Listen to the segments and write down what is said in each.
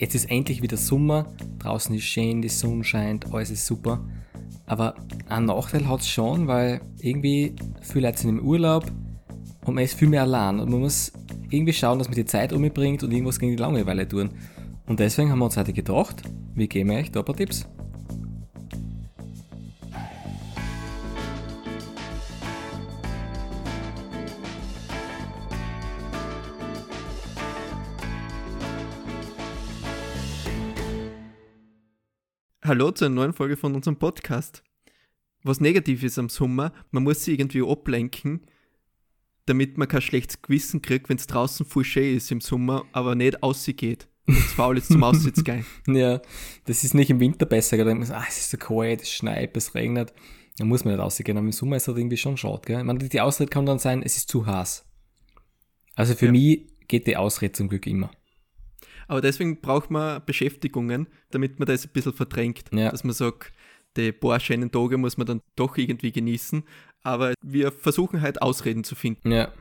jetzt ist endlich wieder Sommer, draußen ist schön, die Sonne scheint, alles ist super. Aber einen Nachteil hat es schon, weil irgendwie viele Leute sind im Urlaub und man ist viel mehr allein und man muss irgendwie schauen, dass man die Zeit umbringt und irgendwas gegen die Langeweile tun. Und deswegen haben wir uns heute gedacht, wir geben euch da ein paar Tipps. Hallo zu einer neuen Folge von unserem Podcast. Was negativ ist am Sommer, man muss sich irgendwie ablenken, damit man kein schlechtes Gewissen kriegt, wenn es draußen voll schön ist im Sommer, aber nicht ausgeht. Und es faul ist zum Aussitz gehen. Ja, das ist nicht im Winter besser, da denkt man ah, es ist so kalt, es schneit, es regnet. Da muss man nicht rausgehen, aber im Sommer ist das irgendwie schon schade, gell? Ich meine, die Ausrede kann dann sein, es ist zu heiß. Also für Ja. mich geht die Ausrede zum Glück immer. Aber deswegen braucht man Beschäftigungen, damit man das ein bisschen verdrängt. Ja. Dass man sagt, die paar schönen Tage muss man dann doch irgendwie genießen. Aber wir versuchen halt Ausreden zu finden. Ja,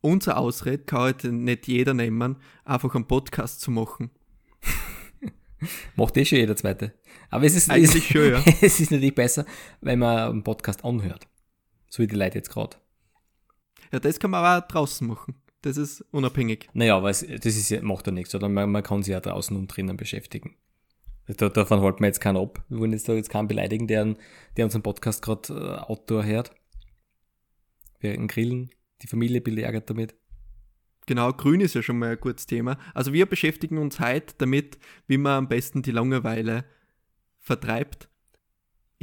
Unsere Ausrede kann halt nicht jeder nehmen, einfach einen Podcast zu machen. macht eh schon jeder Zweite. Aber es ist, es, schon, ja. es ist natürlich besser, wenn man einen Podcast anhört. So wie die Leute jetzt gerade. Ja, das kann man auch draußen machen. Das ist unabhängig. Naja, aber es, das ist, macht ja nichts, oder? Man, man kann sich ja draußen und drinnen beschäftigen. Da, davon halten wir jetzt keinen ab. Wir wollen jetzt da jetzt keinen beleidigen, der, der unseren Podcast gerade äh, Outdoor hört. Während Grillen, die Familie belagert damit. Genau, grün ist ja schon mal ein gutes Thema. Also wir beschäftigen uns heute damit, wie man am besten die Langeweile vertreibt.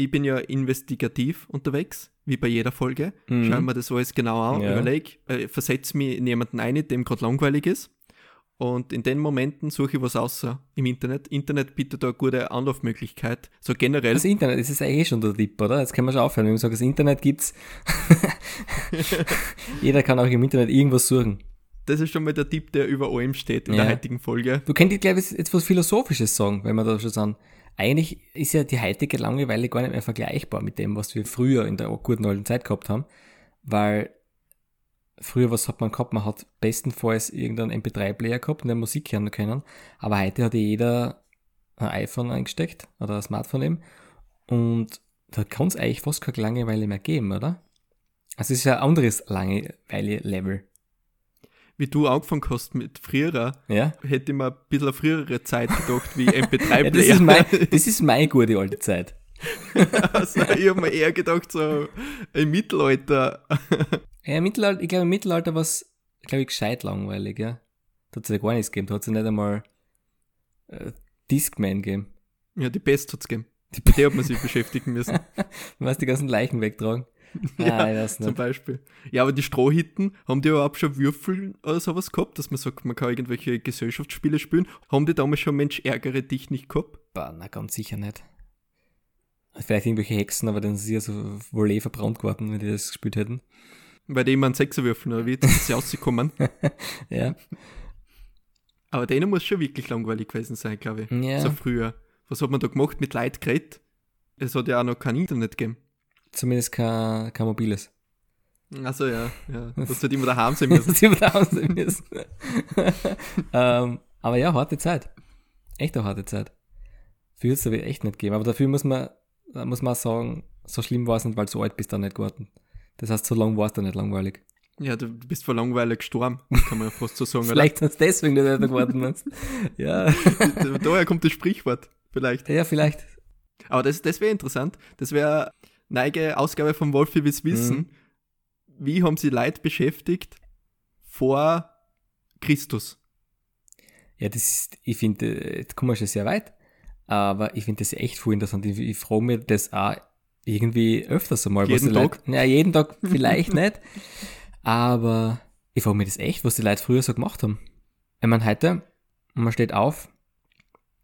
Ich bin ja investigativ unterwegs, wie bei jeder Folge. Mhm. Schau mir das alles genau an, Ja. überleg, äh, versetze mich in jemanden ein, dem gerade langweilig ist. Und in den Momenten suche ich was außer im Internet. Internet bietet da eine gute Anlaufmöglichkeit. So generell. Das Internet, das ist eigentlich schon der Tipp, oder? Jetzt können wir schon aufhören. Wenn wir sagen, das Internet gibt's. Jeder kann auch im Internet irgendwas suchen. Das ist schon mal der Tipp, der über allem steht in Ja. der heutigen Folge. Du könntest, glaube ich, jetzt was Philosophisches sagen, wenn wir da schon sagen. Eigentlich ist ja die heutige Langeweile gar nicht mehr vergleichbar mit dem, was wir früher in der guten alten Zeit gehabt haben. Weil früher, was hat man gehabt? Man hat bestenfalls irgendeinen MP3-Player gehabt und der Musik hören können. Aber heute hat jeder ein iPhone eingesteckt oder ein Smartphone eben. Und da kann es eigentlich fast keine Langeweile mehr geben, oder? Also es ist ja ein anderes Langeweile-Level. Wie du angefangen hast mit früherer, Ja? hätte ich mir ein bisschen eine frühere Zeit gedacht, wie ja MP3-Player. das, ist mein, das ist meine gute alte Zeit. also, ich habe mir eher gedacht, so im Mittelalter. Ja, im Mittelalter, ich glaube, im Mittelalter war es, glaube ich, gescheit langweilig, ja. Da hat es ja gar nichts gegeben. Da hat es ja nicht einmal äh, Discman gegeben. Ja, die Best hat's gegeben. Mit der hat man sich beschäftigen müssen. Du weißt, die ganzen Leichen wegtragen. Ja, das Zum nicht. Beispiel. Ja, aber die Strohhitten, haben die überhaupt schon Würfel oder sowas gehabt, dass man sagt, man kann irgendwelche Gesellschaftsspiele spielen? Haben die damals schon Mensch ärgere dich nicht gehabt? Bah, na, ganz sicher nicht. Vielleicht irgendwelche Hexen, aber dann sind sie ja so wohl eh verbrannt geworden, wenn die das gespielt hätten. Weil die immer einen Sechser würfeln oder wie, das ist ja rausgekommen. Ja. Aber denen muss schon wirklich langweilig gewesen sein, glaube ich. Ja. So früher. Was hat man da gemacht mit Leid geredet? Es hat ja auch noch kein Internet gegeben. Zumindest kein, kein mobiles. Also ja, ja. Das hat immer daheim sein müssen. Das übertragen sie müssen. ähm, aber ja, harte Zeit. Echt eine harte Zeit. Für es aber echt nicht geben. Aber dafür muss man, da muss man auch sagen, so schlimm war es nicht, weil du so alt bist, dann nicht geworden. Das heißt, so lang war es dann nicht langweilig. Ja, du bist vor Langeweile gestorben, kann man ja fast so sagen? Vielleicht hast du deswegen nicht älter geworden. meinst ja. Daher kommt das Sprichwort, vielleicht. ja, vielleicht. Aber das, das wäre interessant. Das wäre neige Ausgabe von Wolfi Wiss Wissen. Mhm. Wie haben sie Leute beschäftigt vor Christus? Ja, das ist, ich finde, jetzt kommen wir schon sehr weit, aber ich finde das echt voll interessant. Ich, ich frage mich das auch irgendwie öfters einmal. Jeden die Tag? Leute, ja, jeden Tag vielleicht nicht, aber ich frage mich das echt, was die Leute früher so gemacht haben. Ich meine, heute, man steht auf,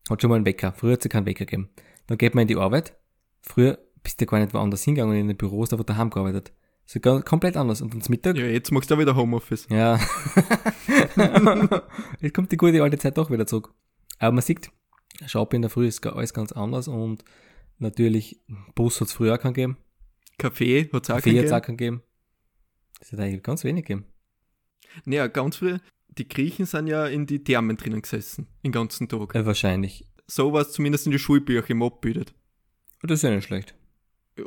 hat schon mal einen Wecker. Früher hat es ja keinen Wecker gegeben. Dann geht man in die Arbeit. Früher bist du gar nicht woanders hingegangen in den Büros, da wird daheim gearbeitet. So komplett anders. Und dann zum Mittag, Ja, jetzt machst du auch wieder Homeoffice. ja. Jetzt kommt die gute alte Zeit doch wieder zurück. Aber man sieht, Shop in der Früh ist alles ganz anders und natürlich, Bus hat es früher auch keinen gegeben, Kaffee hat es auch Kaffee hat es auch gegeben. keinen gegeben. Das hat eigentlich ganz wenig gegeben. Naja, ganz früh, die Griechen sind ja in die Thermen drinnen gesessen, den ganzen Tag. Äh, wahrscheinlich. So war es zumindest in die Schulbücher im abbildet. Das ist ja nicht schlecht.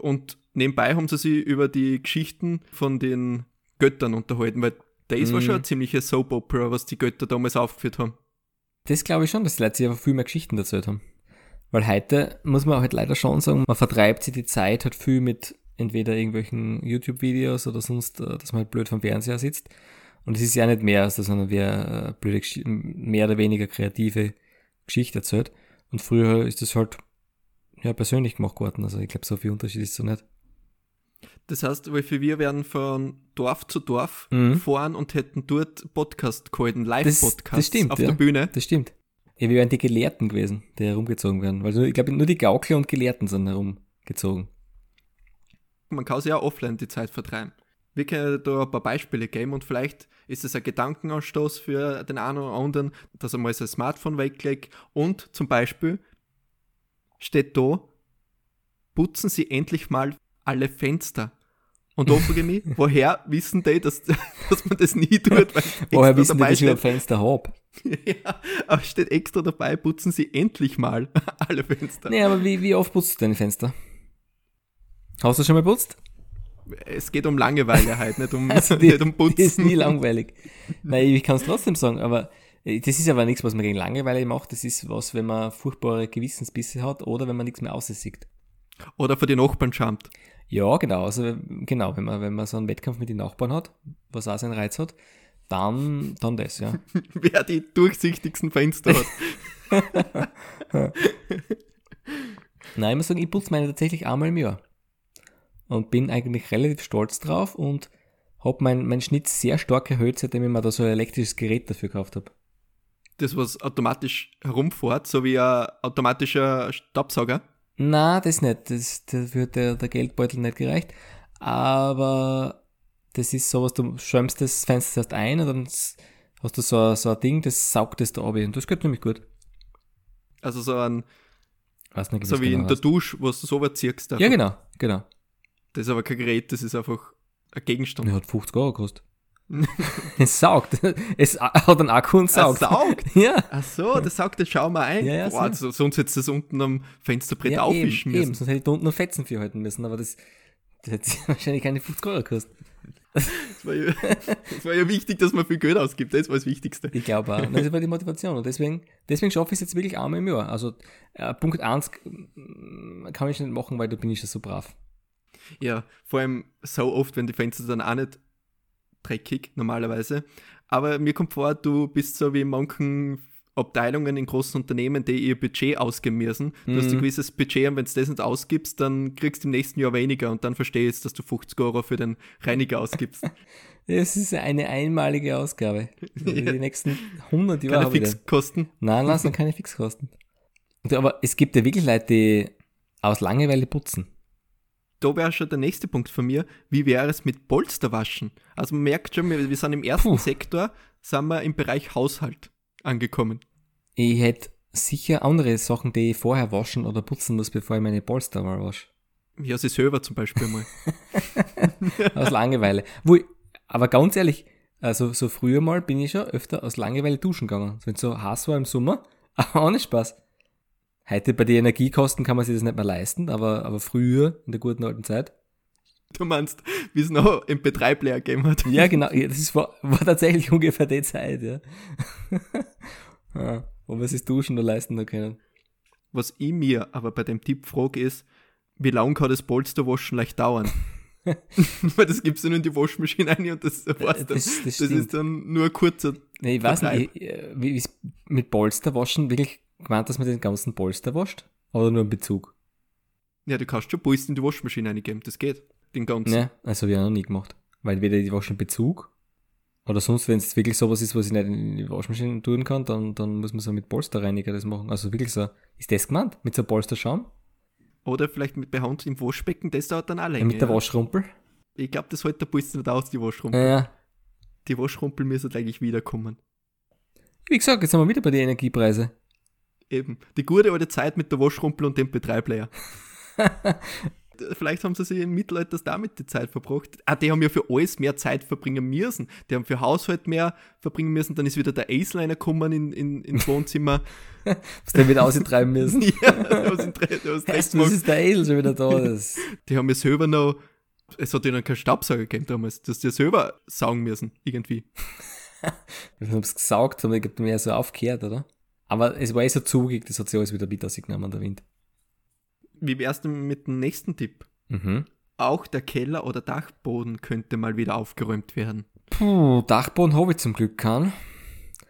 Und nebenbei haben sie sich über die Geschichten von den Göttern unterhalten, weil das war Mhm. schon eine ziemliche Soap Opera, was die Götter damals aufgeführt haben. Das glaube ich schon, dass die Leute sich einfach viel mehr Geschichten erzählt haben. Weil heute muss man halt leider schon sagen, man vertreibt sich die Zeit halt viel mit entweder irgendwelchen YouTube-Videos oder sonst, äh, dass man halt blöd vom Fernseher sitzt. Und es ist ja nicht mehr, als dass man äh, blöde, mehr oder weniger kreative Geschichte erzählt. Und früher ist das halt ja persönlich gemacht worden. Also ich glaube, so viel Unterschied ist so nicht. Das heißt, wir werden von Dorf zu Dorf Mhm. fahren und hätten dort Podcast gehalten, Live-Podcast auf ja. der Bühne. Das stimmt. Ja, wir wären die Gelehrten gewesen, die herumgezogen werden. Weil ich glaube, nur die Gaukler und Gelehrten sind herumgezogen. Man kann sich auch offline die Zeit vertreiben. Wir können da ein paar Beispiele geben und vielleicht ist es ein Gedankenanstoß für den einen oder anderen, dass er mal sein Smartphone weglegt und zum Beispiel steht da, putzen Sie endlich mal alle Fenster. Und da frage ich mich, woher wissen die, dass, dass man das nie tut? Woher wissen die, dass ich ein Fenster habe? ja, aber steht extra dabei, putzen Sie endlich mal alle Fenster. Nee, aber wie, wie oft putzt du deine Fenster? Hast du schon mal putzt? Es geht um Langeweile halt, nicht um, Also die, nicht um Putzen. die ist nie langweilig. Nein, ich kann es trotzdem sagen, aber das ist aber nichts, was man gegen Langeweile macht. Das ist was, wenn man furchtbare Gewissensbisse hat oder wenn man nichts mehr aussieht. Oder vor die Nachbarn schamt. Ja, genau. Also genau, wenn man, wenn man so einen Wettkampf mit den Nachbarn hat, was auch seinen Reiz hat, dann, dann das, ja. Wer die durchsichtigsten Fenster hat. Nein, ich muss sagen, ich putze meine tatsächlich einmal im Jahr. Und bin eigentlich relativ stolz drauf und habe mein, mein Schnitt sehr stark erhöht, seitdem ich mir da so ein elektrisches Gerät dafür gekauft habe. Das, was automatisch herumfährt, so wie ein automatischer Staubsauger. Na, das nicht. Das, dafür hat der, der Geldbeutel nicht gereicht. Aber das ist sowas, du schäumst das Fenster erst ein und dann hast du so, ein- so ein Ding, das saugt das da ab. Und das geht nämlich gut. Also so ein, Weiß nicht, so was wie genau in der heißt. Dusche, wo du so weit ziehst. Ja, genau, genau. Das ist aber kein Gerät, das ist einfach ein Gegenstand. Der hat 50 Euro gekostet. es saugt. Es hat einen Akku und saugt. saugt? Ja. Ach so, das saugt, das schau mal ein. Ja, ja, Boah, so, sonst hättest du das unten am Fensterbrett ja aufwischen eben, eben, müssen. sonst hätte ich da unten noch Fetzen für halten müssen, aber das, das hätte wahrscheinlich keine 50 Euro gekostet. Das war, ja, war ja wichtig, dass man viel Geld ausgibt. Das war das Wichtigste. Ich glaube auch. Das war die Motivation. Und deswegen, deswegen schaffe ich es jetzt wirklich einmal im Jahr. Also äh, Punkt 1 kann ich nicht machen, weil da bin ich ja so brav. Ja, vor allem so oft, wenn die Fenster dann auch nicht dreckig, normalerweise. Aber mir kommt vor, du bist so wie in manchen Abteilungen in großen Unternehmen, die ihr Budget ausgeben müssen. Du hast ein Mhm. gewisses Budget und wenn du das nicht ausgibst, dann kriegst du im nächsten Jahr weniger und dann verstehst, dass du 50 Euro für den Reiniger ausgibst. Das ist eine einmalige Ausgabe. Für Ja. Die nächsten 100 Jahre Keine. Fixkosten. Nein, nein, es sind keine Fixkosten. Aber es gibt ja wirklich Leute, die aus Langeweile putzen. Da wäre schon der nächste Punkt von mir. Wie wäre es mit Polsterwaschen? Also man merkt schon, wir wir sind im ersten Puh. Sektor, sind wir im Bereich Haushalt angekommen. Ich hätte sicher andere Sachen, die ich vorher waschen oder putzen muss, bevor ich meine Polster mal wasche. Ja, sie selber zum Beispiel mal. Aus Langeweile. Wo ich, aber ganz ehrlich, also so früher mal bin ich schon öfter aus Langeweile duschen gegangen. Wenn es so heiß war im Sommer, aber ohne Spaß. Heute bei den Energiekosten kann man sich das nicht mehr leisten, aber, aber früher, in der guten alten Zeit. Du meinst, wie es noch im Betreib leer gegeben hat. Ja, genau, ja, das ist, war, war tatsächlich ungefähr die Zeit, ja. ja wo wir sich duschen nur leisten noch können. Was ich mir aber bei dem Tipp frage ist, wie lange kann das Polsterwaschen leicht dauern? Weil das gibst du nur in die Waschmaschine rein und das war's dann. Das- Das, das ist dann nur ein kurzer. Nee, ich weiß Vertreib. nicht, ich- äh, wie ist mit Polster waschen wirklich gemeint, dass man den ganzen Polster wascht? Oder nur einen Bezug? Ja, du kannst schon Polster in die Waschmaschine reingeben, das geht. Den ganzen. Ne, also habe ich auch noch nie gemacht. Weil weder die Waschen Bezug oder sonst, wenn es wirklich sowas ist, was ich nicht in die Waschmaschine tun kann, dann, dann muss man so mit Polsterreiniger das machen. Also wirklich so, ist das gemeint? Mit so Polsterschaum? Oder vielleicht mit bei Hand im Waschbecken, das dauert dann auch Ja, länger. mit der ja. Waschrumpel? Ich glaube, das hält der Polster nicht aus, die Waschrumpel. Ja, ja. Die Waschrumpel müssen eigentlich wiederkommen. Wie gesagt, jetzt sind wir wieder bei den Energiepreisen. Eben. Die gute alte Zeit mit der Waschrumpel und dem Betreibleier. vielleicht haben sie sich im Mittelalter damit die Zeit verbracht. Ah, die haben ja für alles mehr Zeit verbringen müssen. Die haben für Haushalt mehr verbringen müssen. Dann ist wieder der Ace-Liner gekommen in, in, ins Wohnzimmer. Was den wieder austreiben müssen. ja, der was in drei, der was ist der Esel schon wieder da? Das. Die haben ja selber noch, es hat noch keinen Staubsauger gegeben damals, dass die ja selber saugen müssen, irgendwie. Wir haben es gesaugt, haben wir mehr so aufgehört, oder? Aber es war eh so zugig, das hat sich alles wieder mit ausgenommen, der Wind. Wie wär's denn mit dem nächsten Tipp? Mhm. Auch der Keller oder Dachboden könnte mal wieder aufgeräumt werden. Puh, Dachboden habe ich zum Glück keinen.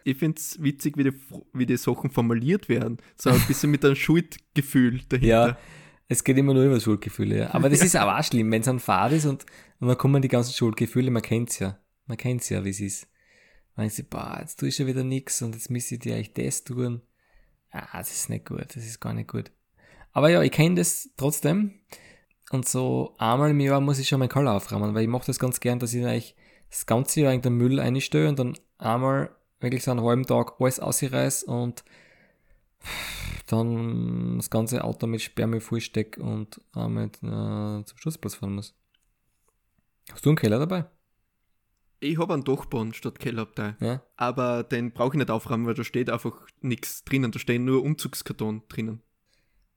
Ich find's witzig, wie die, wie die Sachen formuliert werden. So ein bisschen mit einem Schuldgefühl dahinter. Ja, es geht immer nur über Schuldgefühle. Ja. Aber das ist aber auch schlimm, wenn es ein Fahrt ist und, und dann kommen die ganzen Schuldgefühle, man kennt's ja. Man kennt's ja, wie es ist. Man denkt sich, boah, jetzt tue ich schon wieder nichts und jetzt müsste ich dir eigentlich das tun. Ah, das ist nicht gut, das ist gar nicht gut. Aber ja, ich kenne das trotzdem. Und so einmal im Jahr muss ich schon meinen Keller aufräumen, weil ich mache das ganz gern, dass ich eigentlich das ganze Jahr in den Müll einstelle und dann einmal wirklich so einen halben Tag alles ausreiß und dann das ganze Auto mit Sperrmüll vollsteck und damit äh, zum Schussplatz fahren muss. Hast du einen Keller dabei? Ich habe einen Dachboden statt Kellerabteil. Ja. Aber den brauche ich nicht aufräumen, weil da steht einfach nichts drinnen. Da stehen nur Umzugskarton drinnen.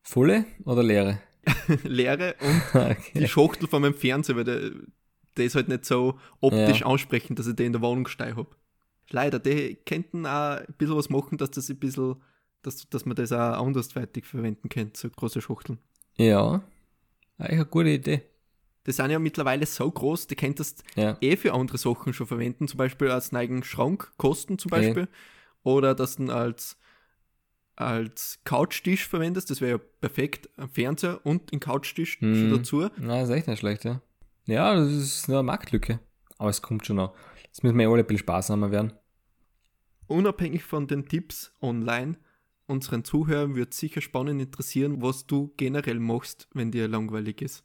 Volle oder leere? Leere und die okay. Schachtel von meinem Fernseher, weil der, der ist halt nicht so optisch Ja. ansprechend, dass ich den in der Wohnung stehen habe. Leider, die könnten auch ein bisschen was machen, dass das ein bisschen, dass, dass man das auch andersweitig verwenden könnte, so große Schachteln. Ja. Eigentlich eine gute Idee. Die sind ja mittlerweile so groß, die könntest Ja. eh für andere Sachen schon verwenden, zum Beispiel als neigen Schrank, Kosten zum Beispiel. Oder dass du als, als Couchtisch verwendest, das wäre ja perfekt, ein Fernseher und ein Couchtisch schon dazu. Na, das ist echt nicht schlecht, ja. Ja, das ist nur eine Marktlücke. Aber es kommt schon noch. Jetzt müssen wir ja alle ein bisschen sparsamer werden. Unabhängig von den Tipps online, unseren Zuhörern wird sicher spannend interessieren, was du generell machst, wenn dir langweilig ist.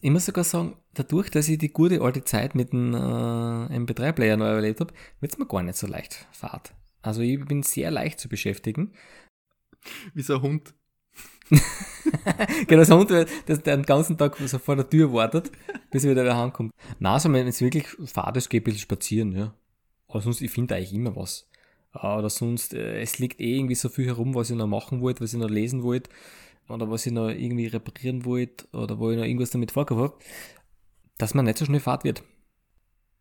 Ich muss sogar sagen, dadurch, dass ich die gute alte Zeit mit dem äh, MP3-Player neu erlebt habe, wird es mir gar nicht so leicht fahrt. Also ich bin sehr leicht zu beschäftigen. Wie so ein Hund. genau, so ein Hund, der den ganzen Tag so vor der Tür wartet, bis er wieder daheim kommt. Na, so wenn es wirklich fahrt ist, gehe ich ein bisschen spazieren, ja. Aber sonst, ich finde eigentlich immer was. Äh, Oder sonst, äh, es liegt eh irgendwie so viel herum, was ich noch machen wollte, was ich noch lesen wollte, oder was ich noch irgendwie reparieren wollte, oder wo ich noch irgendwas damit vorgehabt habe, dass man nicht so schnell fahrt wird.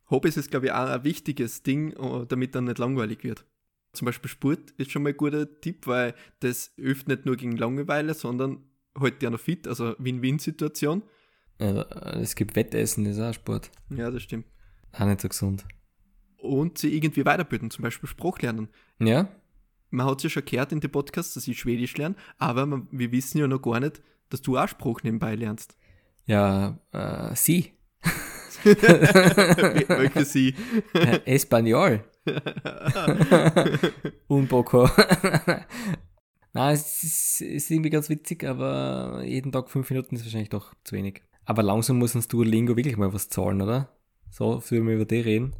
Hobbys ist, glaube ich, auch ein wichtiges Ding, äh, damit dann nicht langweilig wird. Zum Beispiel Sport ist schon mal ein guter Tipp, weil das hilft nicht nur gegen Langeweile, sondern hält ja noch fit, also Win-Win-Situation. Ja, es gibt Wettessen, das ist auch Sport. Ja, das stimmt. Auch nicht so gesund. Und sie irgendwie weiterbilden, zum Beispiel Sprachlernen. Ja? Man hat es ja schon gehört in den Podcasts, dass ich Schwedisch lerne, aber man, wir wissen ja noch gar nicht, dass du auch Spruch nebenbei lernst. Ja, äh, sie. Welche sie? Äh, Espanol. Un poco. Nein, es ist, ist irgendwie ganz witzig, aber jeden Tag fünf Minuten ist wahrscheinlich doch zu wenig. Aber langsam muss uns Duolingo wirklich mal was zahlen, oder? So, für wir über die reden.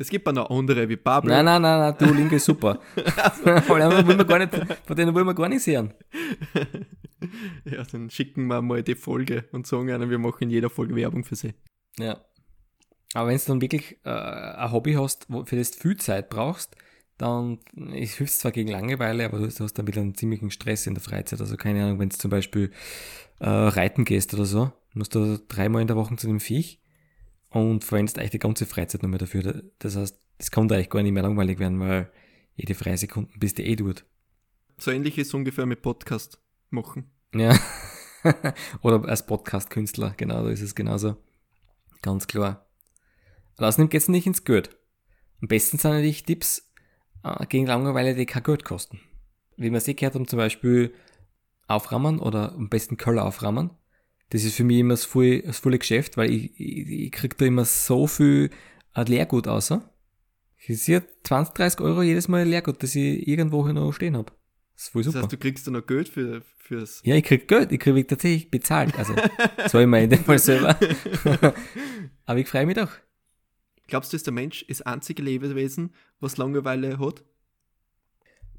Es gibt auch noch andere wie Pablo. Nein, nein, nein, nein, Duolingo ist super. Allem wollen wir gar nicht, von denen wollen wir gar nicht sehen. Ja, dann schicken wir mal die Folge und sagen ihnen, wir machen in jeder Folge Werbung für sie. Ja. Aber wenn du dann wirklich äh, ein Hobby hast, wo, für das du viel Zeit brauchst, dann es hilft zwar gegen Langeweile, aber du hast, du hast dann wieder einen ziemlichen Stress in der Freizeit. Also keine Ahnung, wenn du zum Beispiel äh, reiten gehst oder so, musst du dreimal in der Woche zu dem Viech und verwendest eigentlich die ganze Freizeit nur mehr dafür. Das heißt, es kann da eigentlich gar nicht mehr langweilig werden, weil jede freie Sekunden bist du eh dort. So ähnlich ist ungefähr mit Podcast machen. Ja. Oder als Podcast-Künstler, genau, da ist es genauso. Ganz klar. Und außerdem geht's nicht ins Geld. Am besten sind natürlich Tipps äh, gegen Langeweile, die kein Geld kosten. Wie wir sie gehört haben, zum Beispiel auframmen oder am besten Keller auframmen. Das ist für mich immer das volle, das volle Geschäft, weil ich, ich, ich krieg da immer so viel äh, Leergut außer. Ich sehe 20, 30 Euro jedes Mal Leergut, das ich irgendwo hier noch stehen hab. Das ist voll Das super. heißt, du kriegst dann noch Geld für, fürs. Ja, ich krieg Geld, ich krieg tatsächlich bezahlt. Also, zwar immer in dem Fall selber. Aber ich freue mich doch. Glaubst du, ist der Mensch das einzige Lebewesen, was Langeweile hat?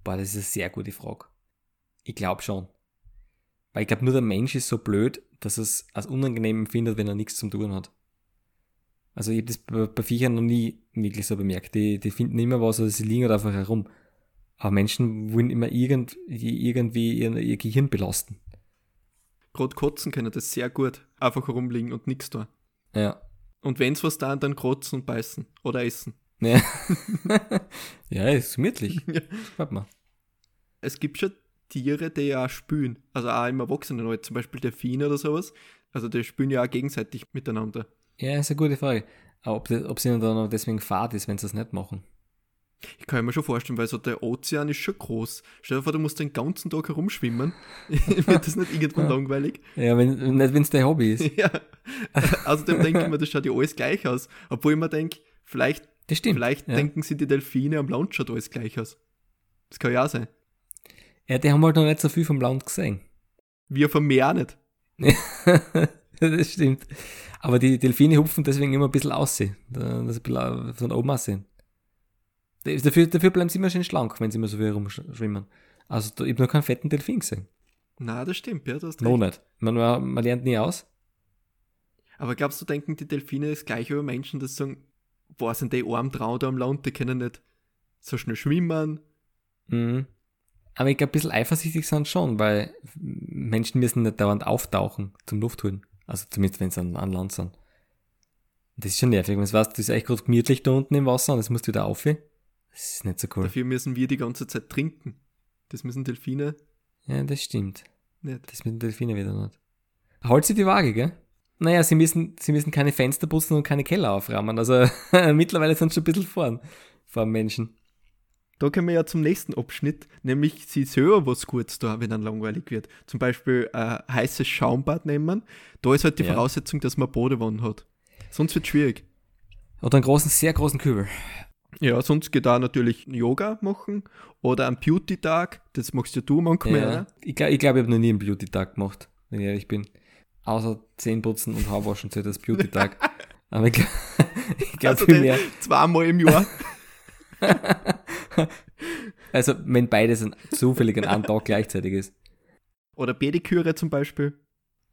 Boah, das ist eine sehr gute Frage. Ich glaube schon. Weil ich glaube, nur der Mensch ist so blöd, dass es als unangenehm empfindet, wenn er nichts zum tun hat. Also ich habe das bei, bei Viechern noch nie wirklich so bemerkt. Die, die finden immer was, also sie liegen halt einfach herum. Aber Menschen wollen immer irgend, irgendwie ihr, ihr Gehirn belasten. Gerade Kotzen können das sehr gut. Einfach herumliegen und nichts tun. Ja. Und wenn's was da, dann kotzen und beißen. Oder essen. Ja, ja ist gemütlich. Ja. Warte mal. Es gibt schon Tiere, die ja auch spülen. Also auch im Erwachsenenalter, zum Beispiel Delfine oder sowas. Also die spülen ja auch gegenseitig miteinander. Ja, ist eine gute Frage. Aber ob, ob sie dann auch deswegen fad ist, wenn sie das nicht machen. Ich kann mir schon vorstellen, weil so der Ozean ist schon groß. Stell dir vor, du musst den ganzen Tag herumschwimmen. Wird das nicht irgendwann langweilig? Ja, wenn, nicht wenn es dein Hobby ist. Ja. Außerdem denke ich mir, das schaut ja alles gleich aus. Obwohl ich mir denke, vielleicht, vielleicht ja. denken sie, die Delfine am Land schaut alles gleich aus. Das kann ja auch sein. Ja, die haben halt noch nicht so viel vom Land gesehen. Wir vom Meer auch nicht. das stimmt. Aber die Delfine hupfen deswegen immer ein bisschen aussehen. Da- Das ein bisschen von oben aussehen. Dafür, dafür bleiben sie immer schön schlank, wenn sie immer so viel rumschwimmen. Also da- ich habe noch keinen fetten Delfin gesehen. Na, das stimmt, ja, du hast Noch nicht. Man, man, lernt nie aus. Aber glaubst du, denken die Delfine das gleiche über Menschen, dass sie sagen, boah, sind die arm Trau da am Land, die können nicht so schnell schwimmen. Mhm. Aber ich glaube, ein bisschen eifersüchtig sind schon, weil Menschen müssen nicht dauernd auftauchen zum Luft holen. Also zumindest, wenn sie an, an Land sind. Das ist schon nervig. Wenn du weißt, du ist eigentlich gerade gemütlich da unten im Wasser und jetzt musst du wieder auf. Das ist nicht so cool. Dafür müssen wir die ganze Zeit trinken. Das müssen Delfine Ja, das stimmt. nicht. Das mit den Delfinen wieder nicht. Holt sie die Waage, gell? Naja, sie müssen, sie müssen keine Fenster putzen und keine Keller aufräumen. Also mittlerweile sind sie schon ein bisschen vorn vor Menschen. Da kommen wir ja zum nächsten Abschnitt, nämlich sie selber was Gutes da, wenn dann langweilig wird. Zum Beispiel äh, heißes Schaumbad nehmen. Da ist halt die Ja. Voraussetzung, dass man Badewanne hat. Sonst wird schwierig. Oder einen großen, sehr großen Kübel. Ja, sonst geht da natürlich Yoga machen oder einen Beauty-Tag. Das machst ja du manchmal. Ja. Ja. Ich glaube, ich, glaub, ich habe noch nie einen Beauty-Tag gemacht, wenn ich ehrlich bin. Außer Zähneputzen und Haarwaschen zählt als Beauty-Tag. Aber ich glaube glaub Also viel mehr. zweimal im Jahr. Also, wenn beides an, zufällig an einem Tag gleichzeitig ist. Oder Pediküre zum Beispiel.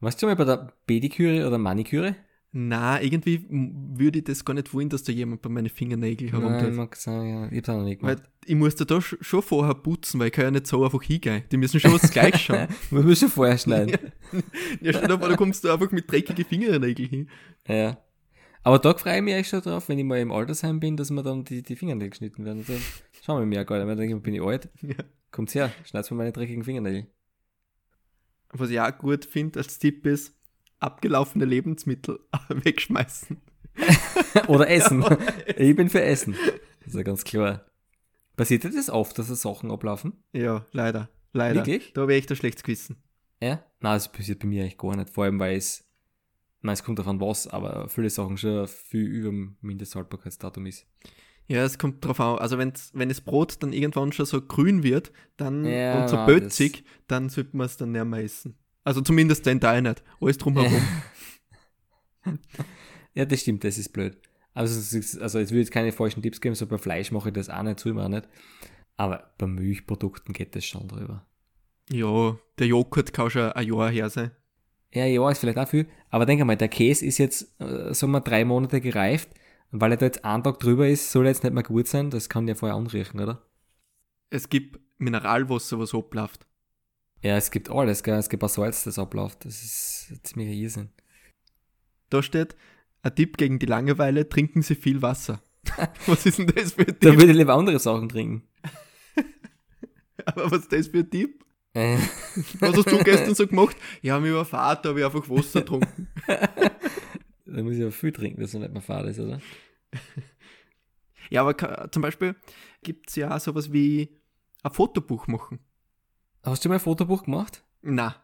Warst du schon mal bei der Pediküre oder Maniküre? Na, irgendwie würde ich das gar nicht wollen, dass da jemand bei meinen Fingernägeln Nein, ich herumtut. mag sagen, ja, ich hab's auch noch nicht gemacht. Weil ich muss da, da sch- schon vorher putzen, weil ich kann ja nicht so einfach hingehen. Die müssen schon was gleich schauen. Man muss schon vorher schneiden. ja, dir vor, da kommst du einfach mit dreckigen Fingernägeln hin. Ja. Aber da freue ich mich echt schon drauf, wenn ich mal im Altersheim bin, dass mir dann die, die Fingernägel geschnitten werden. Also, schauen wir mir gar nicht, weil dann denke ich, bin ich alt. Ja. Kommt's her, schneid's mir meine dreckigen Fingernägel. Was ich auch gut finde als Tipp ist, abgelaufene Lebensmittel wegschmeißen. Oder Essen. ich bin für Essen. Das ist ja ganz klar. Passiert dir das oft, dass so Sachen ablaufen? Ja, leider. Leider. Wirklich? Da habe ich echt ein schlechtes Gewissen. Ja? Nein, das passiert bei mir eigentlich gar nicht. Vor allem, weil es, nein, es kommt davon was, aber viele Sachen schon viel über dem Mindesthaltbarkeitsdatum ist. Ja, es kommt drauf an. Also wenn's, wenn das Brot dann irgendwann schon so grün wird dann, Ja, und so bötzig, dann sollte man es dann nicht mehr essen. Also zumindest den Teil nicht. Alles drumherum. Ja, das stimmt, das ist blöd. Also, also ich will jetzt keine falschen Tipps geben, so bei Fleisch mache ich das auch nicht, so immer nicht. Aber bei Milchprodukten geht das schon drüber. Ja, der Joghurt kann schon ein Jahr her sein. Ja, ja, ist vielleicht auch viel. Aber denk einmal, der Käse ist jetzt, äh, sagen wir, drei Monate gereift. Und weil er da jetzt einen Tag drüber ist, soll er jetzt nicht mehr gut sein. Das kann ja vorher anriechen, oder? Es gibt Mineralwasser, was abläuft. Ja, es gibt alles, gell? Es gibt auch Salz, das abläuft. Das ist ein ziemlicher Irrsinn. Da steht, ein Tipp gegen die Langeweile, trinken Sie viel Wasser. was ist denn das für ein Da Tipp? würde ich lieber andere Sachen trinken. Aber was ist das für ein Tipp? Äh, Was hast du gestern so gemacht? Ja, mir war da habe ich einfach Wasser getrunken. Da muss ich aber viel trinken, dass er nicht mehr fad ist, oder? Ja, aber zum Beispiel gibt es ja auch sowas wie ein Fotobuch machen. Hast du mal ein Fotobuch gemacht? Na,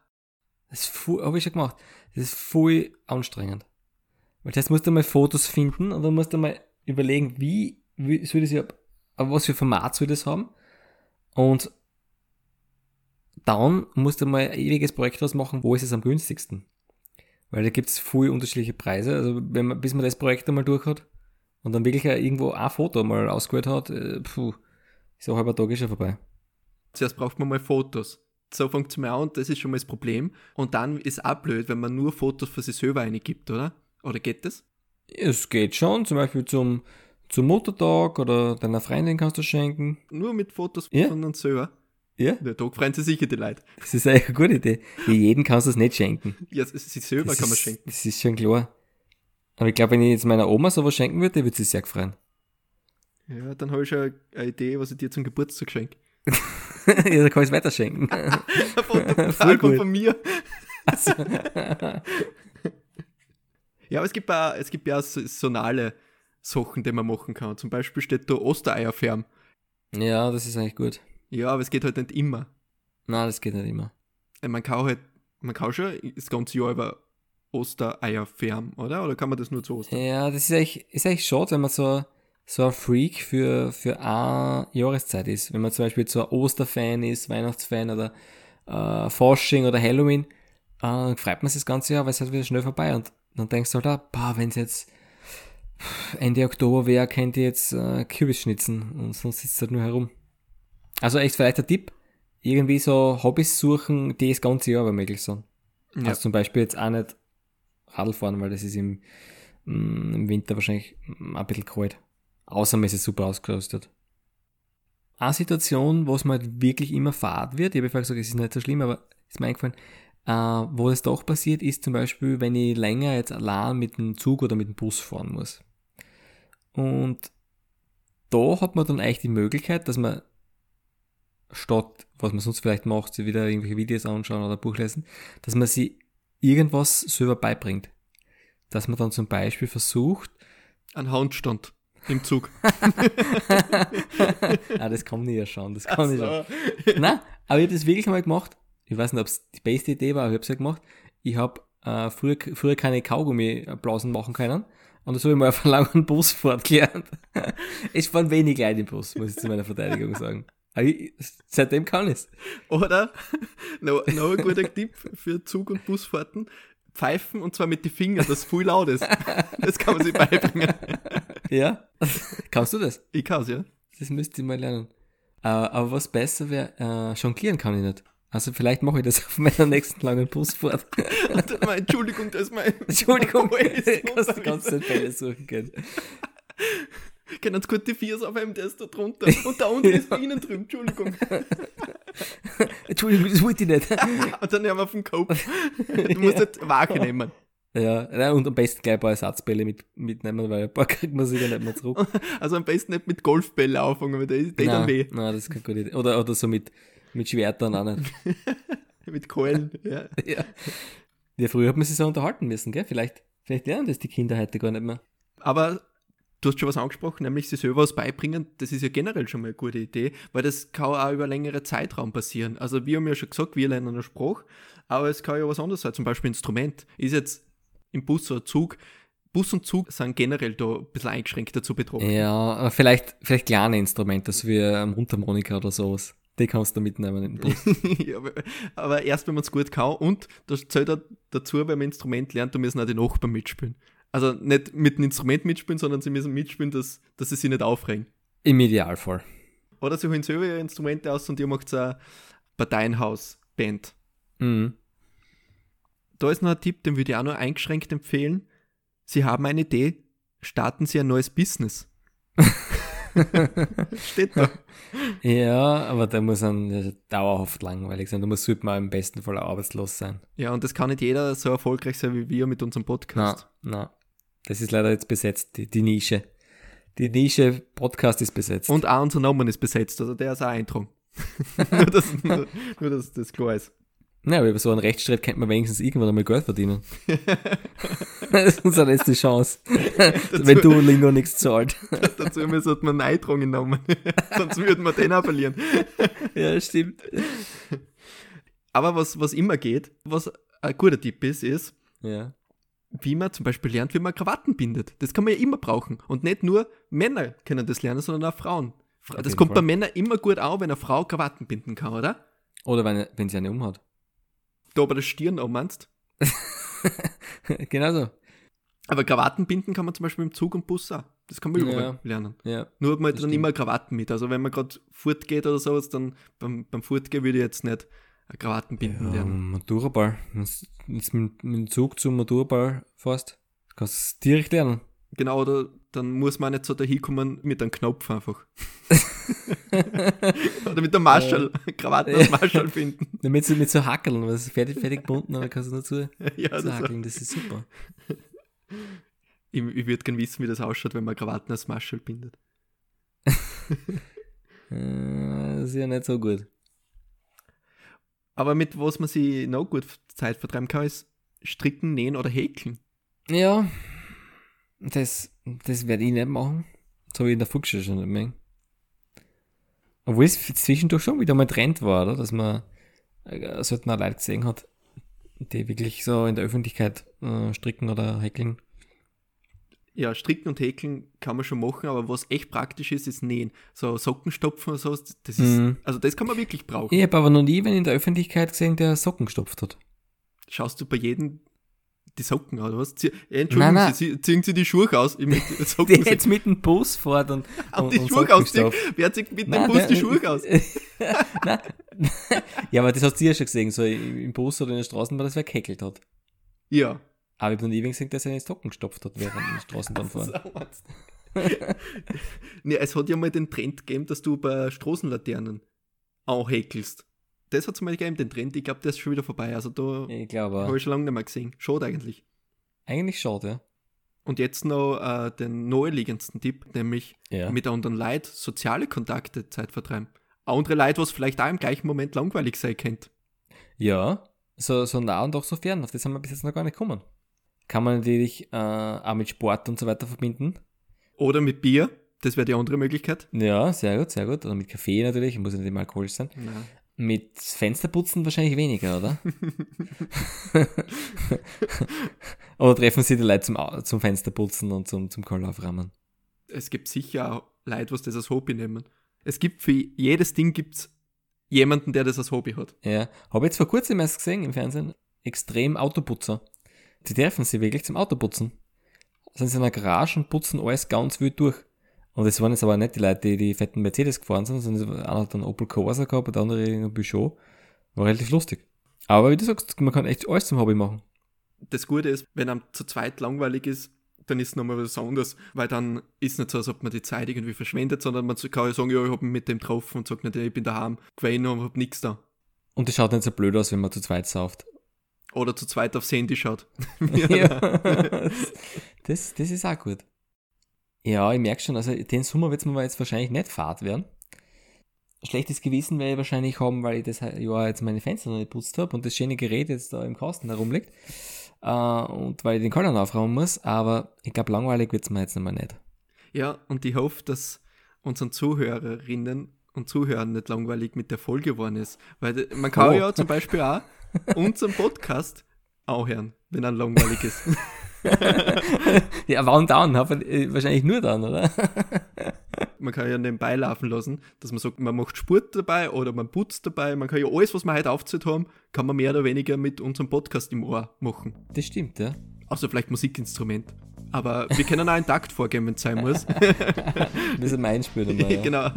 Das habe ich schon gemacht. Das ist voll anstrengend. Weil das musst du mal Fotos finden und dann musst du mal überlegen, wie, wie soll das ja, was für Format soll das haben? Und dann musst du mal ein ewiges Projekt draus machen, wo ist es am günstigsten? Weil da gibt es viel unterschiedliche Preise. Also wenn man, bis man das Projekt einmal durch hat und dann wirklich auch irgendwo ein Foto mal ausgewählt hat, äh, puh, ist ein halber Tag ist schon vorbei. zuerst braucht man mal Fotos. so fängt es mal an und das ist schon mal das Problem. Und dann ist auch blöd, wenn man nur Fotos für sich selber reingibt, oder? Oder geht das? Es geht schon, zum Beispiel zum, zum Muttertag oder deiner Freundin kannst du schenken. Nur mit Fotos Ja. von uns selber. Ja, Ja, da freuen sich sicher die Leute. das ist eigentlich eine gute Idee. Jedem kannst du es nicht schenken. Ja, sich selber Das kann man ist, schenken. Das ist schon klar. Aber ich glaube, wenn ich jetzt meiner Oma sowas schenken würde, die würde sie sehr freuen. Ja, dann habe ich schon eine Idee, was ich dir zum Geburtstag schenke. ja, da kann ich es weiterschenken. Voll Album gut. von mir. Ja, aber es gibt, auch, es gibt ja auch saisonale Sachen, die man machen kann. Zum Beispiel steht da Ostereierfärm. ja, das ist eigentlich gut. Ja, aber es geht halt nicht immer. Nein, das geht nicht immer. Äh, Man kann halt, man kann schon das ganze Jahr über Ostereierfärm, oder? Oder kann man das nur zu Ostern? Ja, das ist eigentlich, ist eigentlich schade, wenn man so, so ein Freak für, für eine Jahreszeit ist. Wenn man zum Beispiel so ein Osterfan ist, Weihnachtsfan oder äh, Fasching oder Halloween, äh, dann freut man sich das ganze Jahr, weil es halt wieder schnell vorbei und dann denkst du halt auch, boah, wenn es jetzt Ende Oktober wäre, könnte ich jetzt äh, Kürbis schnitzen und sonst sitzt halt nur herum. Also echt vielleicht ein Tipp, irgendwie so Hobbys suchen, die das ganze Jahr aber möglich sind. Ja. Also zum Beispiel jetzt auch nicht Radl fahren, weil das ist im, mm, im Winter wahrscheinlich mm, ein bisschen kalt. Außer man ist super ausgerüstet. Eine Situation, wo es mir halt wirklich immer fad wird, ich habe vorher gesagt, es ist nicht so schlimm, aber ist mir eingefallen, äh, wo das doch passiert, ist zum Beispiel, wenn ich länger jetzt allein mit dem Zug oder mit dem Bus fahren muss. Und da hat man dann eigentlich die Möglichkeit, dass man statt, was man sonst vielleicht macht, sich wieder irgendwelche Videos anschauen oder Buch lesen, dass man sich irgendwas selber beibringt. Dass man dann zum Beispiel versucht, Ein Handstand im Zug. ah, das kann ich ja schauen, das kann ich schon. Nein, aber ich habe das wirklich mal gemacht. Ich weiß nicht, ob es die beste Idee war, aber ich habe es ja gemacht. Ich habe äh, früher, früher keine Kaugummi-Blasen machen können. Und das habe ich mal auf einer langen Busfahrt gelernt. es waren wenig Leute im Bus, muss ich zu meiner Verteidigung sagen. Ich, seitdem kann ich es. Oder, noch, noch ein guter Tipp für Zug- und Busfahrten, pfeifen und zwar mit den Fingern, das viel laut ist. Das kann man sich beibringen. Ja? Kannst du das? Ich kann's, ja. Das müsste ich mal lernen. Äh, aber was besser wäre, äh, jonglieren kann ich nicht. Also vielleicht mache ich das auf meiner nächsten langen Busfahrt. Entschuldigung, das ist mein... Entschuldigung, ist kannst du ganz Bälle suchen können. Können uns gut die Viers auf einem, der ist da drunter. Und da unten ist bei Ihnen drüben, Entschuldigung. Entschuldigung, das wollte ich nicht. Und dann haben wir auf den Cope. Du musst nicht Waage nehmen. Ja, nein, und am besten gleich ein paar Ersatzbälle mit, mitnehmen, weil ein paar kriegt man sicher nicht mehr zurück. Also am besten nicht mit Golfbälle anfangen, weil die, die dann nein, weh. nein, das ist keine gute Idee. Oder, oder so mit, mit Schwertern auch nicht. Mit Keulen, ja. Ja. ja, früher hat man sich so unterhalten müssen, gell? Vielleicht, vielleicht lernen das die Kinder heute gar nicht mehr. Aber du hast schon was angesprochen, nämlich sich selber was beibringen. Das ist ja generell schon mal eine gute Idee, weil das kann auch über längere Zeitraum passieren. Also wir haben ja schon gesagt, wir lernen einen Spruch, aber es kann ja was anderes sein, zum Beispiel Instrument. Ist jetzt im Bus oder Zug, Bus und Zug sind generell da ein bisschen eingeschränkt dazu betroffen. Ja, vielleicht, vielleicht kleine Instrumente, so wie ein Mundharmonika oder sowas. Die kannst du mitnehmen in den Bus. ja, aber, erst, wenn man es gut kann und das zählt dazu, wenn man Instrument lernt, da müssen auch die Nachbarn mitspielen. Also nicht mit dem Instrument mitspielen, sondern sie müssen mitspielen, dass, dass sie sich nicht aufregen. Im Idealfall. Oder sie holen selber ihre Instrumente aus und ihr macht so eine Parteienhaus-Band. Mhm. Da ist noch ein Tipp, den würde ich auch nur eingeschränkt empfehlen. Sie haben eine Idee, starten Sie ein neues Business. Steht da. Ja, aber der muss ja, dauerhaft langweilig sein. Da muss sollte man im besten Fall arbeitslos sein. Ja, und das kann nicht jeder so erfolgreich sein wie wir mit unserem Na, Podcast. na. Das ist leider jetzt besetzt, die, die Nische. Die Nische Podcast ist besetzt. Und auch unser Name ist besetzt, also der ist auch eintragen. nur, dass, nur, nur, dass das klar ist. Ja, aber über so einen Rechtsstreit könnte man wenigstens irgendwann einmal Geld verdienen. das ist unsere letzte Chance. Wenn du Lingo nichts zahlt. Dazu müssen wir einen Eintrag genommen. Sonst würden wir den auch verlieren. ja, stimmt. Aber was, was immer geht, was ein guter Tipp ist, ist, Ja. Wie man zum Beispiel lernt, wie man Krawatten bindet. Das kann man ja immer brauchen. Und nicht nur Männer können das lernen, sondern auch Frauen. Fra- Auf Das kommt Fall. bei Männern immer gut an, wenn eine Frau Krawatten binden kann, oder? Oder wenn, wenn sie eine umhat. Da bei der Stirn auch meinst. genau so. Aber Krawatten binden kann man zum Beispiel im Zug und Bus auch. Das kann man überall Ja. lernen. Ja. Nur hat man Das dann stimmt. immer Krawatten mit. Also wenn man gerade fortgeht oder sowas, dann beim, beim Fortgehen würde ich jetzt nicht Krawatten binden Ja, lernen. Maturaball. Wenn du jetzt mit, mit dem Zug zum Maturaball fährst, kannst du direkt lernen. Genau, oder dann muss man nicht so dahin kommen mit einem Knopf einfach. oder mit der Marschall, Krawatten aus Marschall binden. Damit mit so Hackeln, was ist fertig, fertig gebunden, dann kannst du nur zu, ja, zu das hackeln, das ist super. ich ich würde gerne wissen, wie das ausschaut, wenn man Krawatten aus Marschall bindet. Äh, Das ist ja nicht so gut. Aber mit was man sich noch gut Zeit vertreiben kann, ist stricken, nähen oder häkeln. Ja, das, das werde ich nicht machen. Das habe ich in der Volksschule schon nicht mehr. Obwohl es zwischendurch schon wieder mal Trend war, oder? Dass man äh, sollten auch Leute gesehen hat, die wirklich so in der Öffentlichkeit äh, stricken oder häkeln. Ja, stricken und häkeln kann man schon machen, aber was echt praktisch ist, ist nähen. So Socken stopfen oder so, das ist, Mhm. also das kann man wirklich brauchen. Ich habe aber noch nie wen in der Öffentlichkeit gesehen, der Socken gestopft hat. Schaust du bei jedem die Socken an, oder was? Zie äh, Entschuldigung, Nein, nein. Sie, ziehen Sie die Schuhe aus? Ich die Socken Der jetzt mit dem Bus fährt und, und die und Schuhe stopft. Wer zieht mit Nein, dem Bus die der- Schuhe aus? Nein. ja, aber das hast du ja schon gesehen, so im Bus oder in der Straßenbahn, dass wer gehackelt hat. Ja. Aber ich habe noch nie gesehen, der seine Socken gestopft hat während der Straßenbahnfahren. Nee, es hat ja mal den Trend gegeben, dass du bei Straßenlaternen auch häkelst. Das hat es mal gegeben, den Trend. Ich glaube, der ist schon wieder vorbei. Also da habe ich schon lange nicht mehr gesehen. Schade eigentlich. eigentlich schade, ja. Und jetzt noch äh, den naheliegendsten Tipp, nämlich Ja. mit anderen Leuten soziale Kontakte Zeit vertreiben. Andere Leute, was vielleicht auch im gleichen Moment langweilig sein könnte. Ja, so, so nah und auch so fern, auf das haben wir bis jetzt noch gar nicht gekommen. Kann man natürlich äh, auch mit Sport und so weiter verbinden. Oder mit Bier, das wäre die andere Möglichkeit. Ja, sehr gut, sehr gut. Oder mit Kaffee natürlich, muss ja nicht immer alkoholisch sein. Ja. Mit Fensterputzen wahrscheinlich weniger, oder? oder treffen sie die Leute zum, zum Fensterputzen und zum, zum Kohl aufrahmen? Es gibt sicher auch Leute, was das als Hobby nehmen. Es gibt für jedes Ding gibt's jemanden, der das als Hobby hat. Ja, habe jetzt vor kurzem erst gesehen im Fernsehen, extrem Autoputzer. Die treffen sie wirklich zum Autoputzen. Sind sie in einer Garage und putzen alles ganz wild durch. Und es waren jetzt aber nicht die Leute, die die fetten Mercedes gefahren sind, sondern einer hat einen Opel Corsa gehabt und der andere einen Peugeot. War relativ lustig. Aber wie du sagst, man kann echt alles zum Hobby machen. Das Gute ist, wenn einem zu zweit langweilig ist, dann ist es nochmal was anderes, weil dann ist nicht so, als ob man die Zeit irgendwie verschwendet, sondern man kann ja sagen, ja, ich habe mich mit dem getroffen und sagt nicht, ich bin daheim gewesen und habe nichts da. Und das schaut nicht so blöd aus, wenn man zu zweit sauft. Oder zu zweit aufs Handy schaut. ja. das, das ist auch gut. Ja, ich merke schon, also den Sommer wird es mir jetzt wahrscheinlich nicht fad werden. Schlechtes Gewissen werde ich wahrscheinlich haben, weil ich das Jahr jetzt meine Fenster noch nicht putzt habe und das schöne Gerät jetzt da im Kasten herumliegt. Äh, und weil ich den Keller aufräumen muss, aber ich glaube, langweilig wird es mir jetzt nochmal nicht. Ja, und ich hoffe, dass unseren Zuhörerinnen und Zuhörern nicht langweilig mit der Folge geworden ist. Weil man kann Oh. ja zum Beispiel auch unseren Podcast auch hören, wenn er langweilig ist. ja, wann dann? Äh, Wahrscheinlich nur dann, oder? Man kann ja nebenbei laufen lassen, dass man sagt, man macht Sport dabei oder man putzt dabei. Man kann ja alles, was wir heute aufgezählt haben, kann man mehr oder weniger mit unserem Podcast im Ohr machen. Das stimmt, ja. Außer vielleicht Musikinstrument. Aber wir können auch einen Takt vorgeben, wenn es sein muss. Müssen wir einspüren. Mal, ja. genau.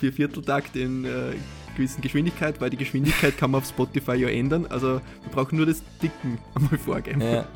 Vier Vierteltakt in äh, gewissen Geschwindigkeit, weil die Geschwindigkeit kann man auf Spotify ja ändern. Also wir brauchen nur das Dicken einmal vorgeben. Ja.